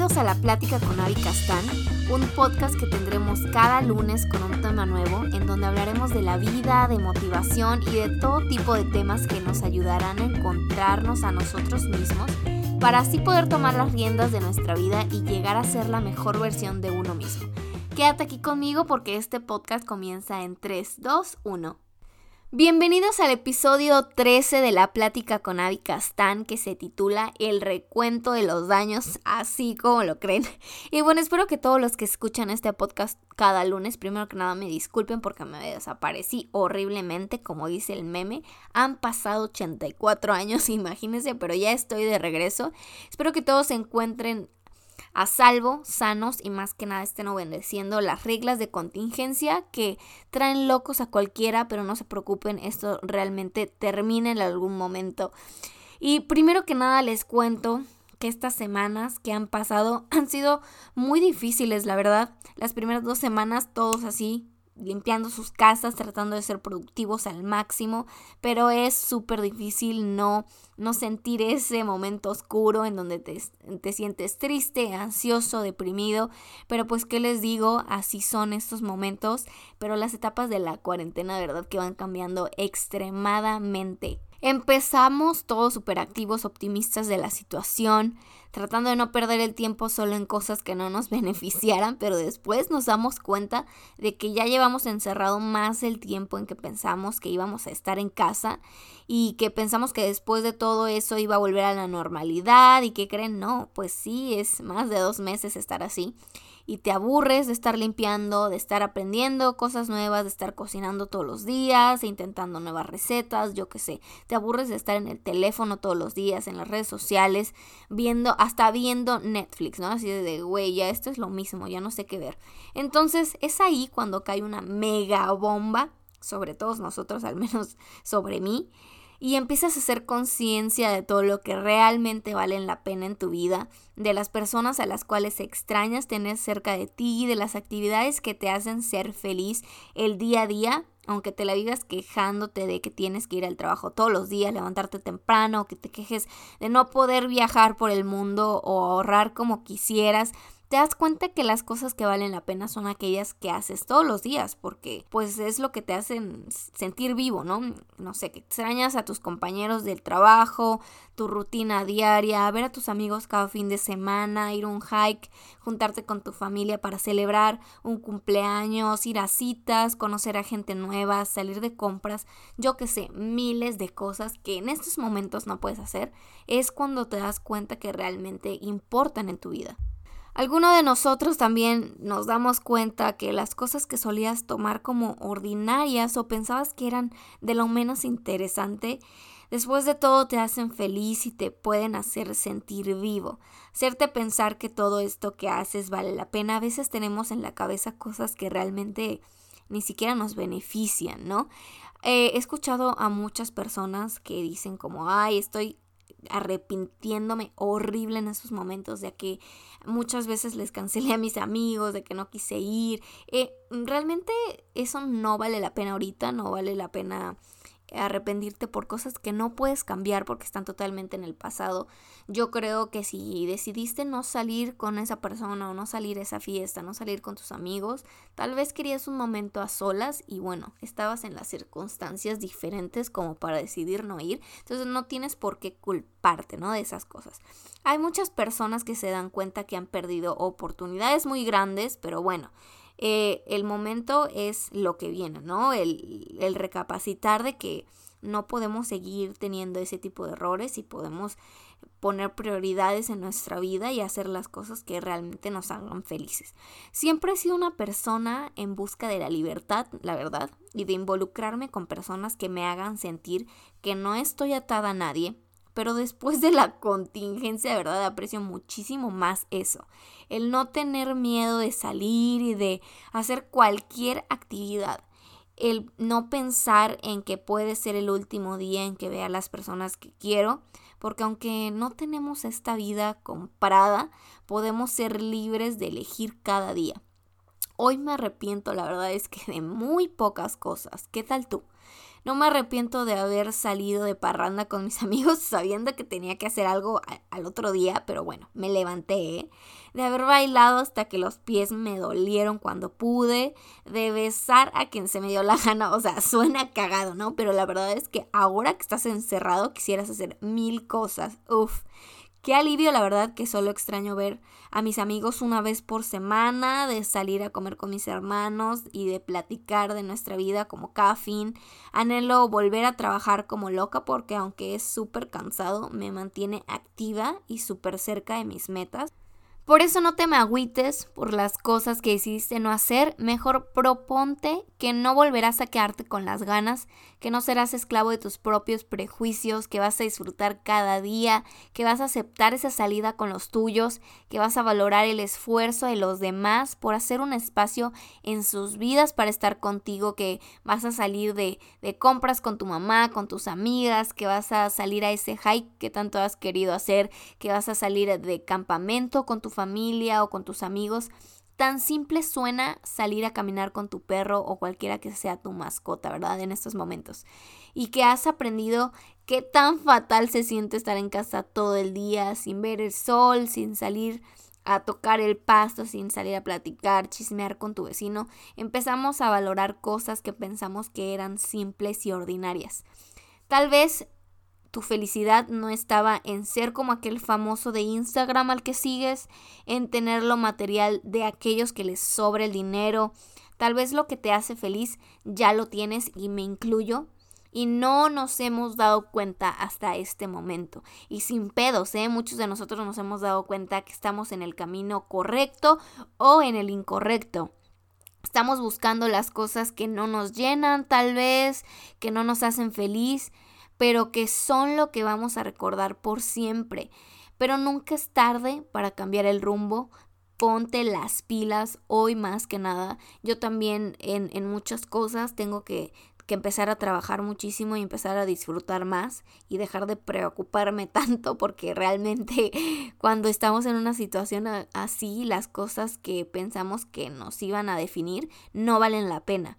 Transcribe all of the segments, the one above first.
Bienvenidos a La Plática con Ari Castán, un podcast que tendremos cada lunes con un tema nuevo, en donde hablaremos de la vida, de motivación y de todo tipo de temas que nos ayudarán a encontrarnos a nosotros mismos para así poder tomar las riendas de nuestra vida y llegar a ser la mejor versión de uno mismo. Quédate aquí conmigo porque este podcast comienza en 3, 2, 1. Bienvenidos al episodio 13 de la plática con Avi Castán que se titula El recuento de los daños, así como lo creen. Y bueno, espero que todos los que escuchan este podcast cada lunes, primero que nada me disculpen porque me desaparecí horriblemente, como dice el meme. Han pasado 84 años, imagínense, pero ya estoy de regreso. Espero que todos se encuentren a salvo, sanos y más que nada estén obedeciendo las reglas de contingencia que traen locos a cualquiera, pero no se preocupen, esto realmente termina en algún momento. Y primero que nada les cuento que estas semanas que han pasado han sido muy difíciles, la verdad. Las primeras dos semanas todos así limpiando sus casas, tratando de ser productivos al máximo, pero es súper difícil no, no sentir ese momento oscuro en donde te, te, sientes triste, ansioso, deprimido, pero pues qué les digo, así son estos momentos, pero las etapas de la cuarentena, de verdad que van cambiando extremadamente. Empezamos todos súper activos, optimistas de la situación, tratando de no perder el tiempo solo en cosas que no nos beneficiaran, pero después nos damos cuenta de que ya llevamos encerrado más el tiempo en que pensamos que íbamos a estar en casa y que pensamos que después de todo eso iba a volver a la normalidad y que creen, no, pues sí, es más de dos meses estar así y te aburres de estar limpiando, de estar aprendiendo cosas nuevas, de estar cocinando todos los días, e intentando nuevas recetas, yo qué sé, te aburres de estar en el teléfono todos los días, en las redes sociales, viendo, hasta viendo Netflix, ¿no? Así de, güey, ya esto es lo mismo, ya no sé qué ver. Entonces es ahí cuando cae una mega bomba sobre todos nosotros, al menos sobre mí, y empiezas a hacer conciencia de todo lo que realmente vale la pena en tu vida, de las personas a las cuales extrañas tener cerca de ti, de las actividades que te hacen ser feliz el día a día, aunque te la digas quejándote de que tienes que ir al trabajo todos los días, levantarte temprano, que te quejes de no poder viajar por el mundo o ahorrar como quisieras, te das cuenta que las cosas que valen la pena son aquellas que haces todos los días, porque pues es lo que te hacen sentir vivo, ¿no? No sé, que extrañas a tus compañeros del trabajo, tu rutina diaria, ver a tus amigos cada fin de semana, ir a un hike, juntarte con tu familia para celebrar un cumpleaños, ir a citas, conocer a gente nueva, salir de compras, yo que sé, miles de cosas que en estos momentos no puedes hacer, es cuando te das cuenta que realmente importan en tu vida. Alguno de nosotros también nos damos cuenta que las cosas que solías tomar como ordinarias o pensabas que eran de lo menos interesante, después de todo te hacen feliz y te pueden hacer sentir vivo. Hacerte pensar que todo esto que haces vale la pena. A veces tenemos en la cabeza cosas que realmente ni siquiera nos benefician, ¿no? he escuchado a muchas personas que dicen como, ay, estoy arrepintiéndome horrible en esos momentos de que muchas veces les cancelé a mis amigos, de que no quise ir. Eh, realmente eso no vale la pena ahorita, no vale la pena arrepentirte por cosas que no puedes cambiar porque están totalmente en el pasado. Yo creo que si decidiste no salir con esa persona o no salir a esa fiesta, no salir con tus amigos, tal vez querías un momento a solas y bueno, estabas en las circunstancias diferentes como para decidir no ir. Entonces no tienes por qué culparte, ¿no? De esas cosas. Hay muchas personas que se dan cuenta que han perdido oportunidades muy grandes, pero bueno, eh, el momento es lo que viene, ¿no? El, el recapacitar de que no podemos seguir teniendo ese tipo de errores y podemos poner prioridades en nuestra vida y hacer las cosas que realmente nos hagan felices. Siempre he sido una persona en busca de la libertad, la verdad, y de involucrarme con personas que me hagan sentir que no estoy atada a nadie, pero después de la contingencia, de verdad, aprecio muchísimo más eso. El no tener miedo de salir y de hacer cualquier actividad. El no pensar en que puede ser el último día en que vea a las personas que quiero. Porque aunque no tenemos esta vida comprada, podemos ser libres de elegir cada día. hoy me arrepiento, la verdad es que de muy pocas cosas. ¿Qué tal tú? No me arrepiento de haber salido de parranda con mis amigos sabiendo que tenía que hacer algo al otro día, pero bueno, me levanté. ¿eh? De haber bailado hasta que los pies me dolieron cuando pude, de besar a quien se me dio la gana, o sea, suena cagado, ¿no? Pero la verdad es que ahora que estás encerrado quisieras hacer mil cosas. Uf. Qué alivio, la verdad, que solo extraño ver a mis amigos una vez por semana, de salir a comer con mis hermanos y de platicar de nuestra vida como cada. Anhelo volver a trabajar como loca porque aunque es súper cansado, me mantiene activa y súper cerca de mis metas. Por eso no te me agüites por las cosas que decidiste no hacer, mejor proponte que no volverás a quedarte con las ganas, que no serás esclavo de tus propios prejuicios, que vas a disfrutar cada día, que vas a aceptar esa salida con los tuyos, que vas a valorar el esfuerzo de los demás por hacer un espacio en sus vidas para estar contigo, que vas a salir de, de compras con tu mamá, con tus amigas, que vas a salir a ese hike que tanto has querido hacer, que vas a salir de campamento con tu familia familia o con tus amigos, tan simple suena salir a caminar con tu perro o cualquiera que sea tu mascota, ¿verdad? En estos momentos. Y que has aprendido qué tan fatal se siente estar en casa todo el día sin ver el sol, sin salir a tocar el pasto, sin salir a platicar, chismear con tu vecino, empezamos a valorar cosas que pensamos que eran simples y ordinarias. Tal vez tu felicidad no estaba en ser como aquel famoso de Instagram al que sigues, en tener lo material de aquellos que les sobra el dinero. Tal vez lo que te hace feliz ya lo tienes y me incluyo. Y no nos hemos dado cuenta hasta este momento. Y sin pedos, ¿eh? Muchos de nosotros nos hemos dado cuenta que estamos en el camino correcto o en el incorrecto. Estamos buscando las cosas que no nos llenan, tal vez, que no nos hacen feliz pero que son lo que vamos a recordar por siempre. Pero nunca es tarde para cambiar el rumbo. Ponte las pilas hoy más que nada. Yo también en, en muchas cosas tengo que, que empezar a trabajar muchísimo y empezar a disfrutar más y dejar de preocuparme tanto porque realmente cuando estamos en una situación así las cosas que pensamos que nos iban a definir no valen la pena.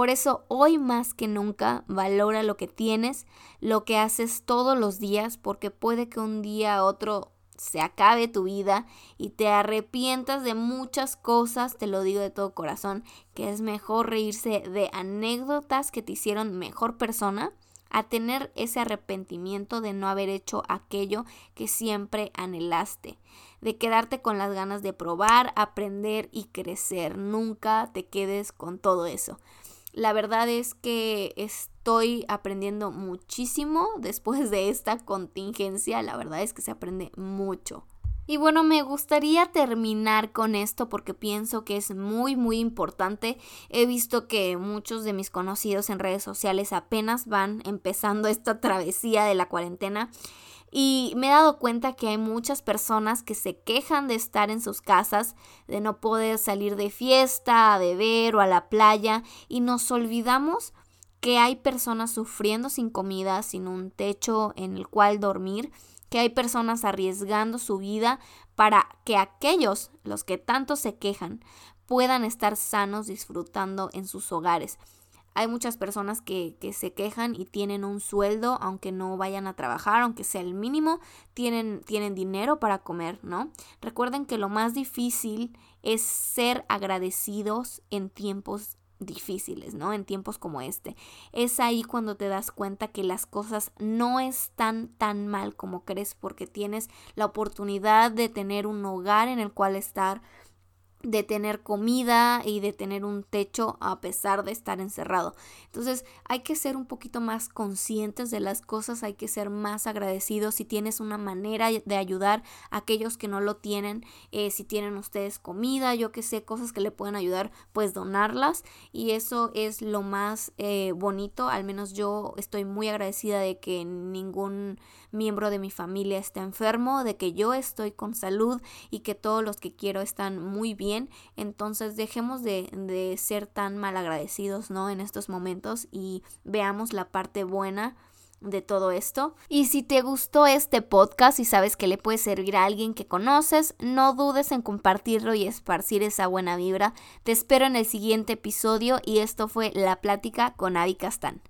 Por eso hoy más que nunca valora lo que tienes, lo que haces todos los días, porque puede que un día a otro se acabe tu vida y te arrepientas de muchas cosas, te lo digo de todo corazón, que es mejor reírse de anécdotas que te hicieron mejor persona a tener ese arrepentimiento de no haber hecho aquello que siempre anhelaste, de quedarte con las ganas de probar, aprender y crecer. Nunca te quedes con todo eso. La verdad es que estoy aprendiendo muchísimo después de esta contingencia. La verdad es que se aprende mucho. Y bueno, me gustaría terminar con esto porque pienso que es muy muy importante. He visto que muchos de mis conocidos en redes sociales apenas van empezando esta travesía de la cuarentena y me he dado cuenta que hay muchas personas que se quejan de estar en sus casas, de no poder salir de fiesta, a beber o a la playa y nos olvidamos que hay personas sufriendo sin comida, sin un techo en el cual dormir, que hay personas arriesgando su vida para que aquellos, los que tanto se quejan, puedan estar sanos disfrutando en sus hogares. Hay muchas personas que, que, se quejan y tienen un sueldo, aunque no vayan a trabajar, aunque sea el mínimo, tienen, tienen dinero para comer, ¿no? Recuerden que lo más difícil es ser agradecidos en tiempos difíciles, ¿no? En tiempos como este. Es ahí cuando te das cuenta que las cosas no están tan mal como crees porque tienes la oportunidad de tener un hogar en el cual estar, de tener comida y de tener un techo a pesar de estar encerrado. Entonces hay que ser un poquito más conscientes de las cosas, hay que ser más agradecidos. Si tienes una manera de ayudar a aquellos que no lo tienen, eh, si tienen ustedes comida, yo que sé, cosas que le pueden ayudar, pues donarlas. Y eso es lo más eh, bonito, al menos yo estoy muy agradecida de que ningún miembro de mi familia está enfermo, de que yo estoy con salud y que todos los que quiero están muy Entonces dejemos de, de ser tan malagradecidos, ¿no? En estos momentos y veamos la parte buena de todo esto. Y si te gustó este podcast y sabes que le puede servir a alguien que conoces, no dudes en compartirlo y esparcir esa buena vibra. Te espero en el siguiente episodio y esto fue La Plática con Avi Castán.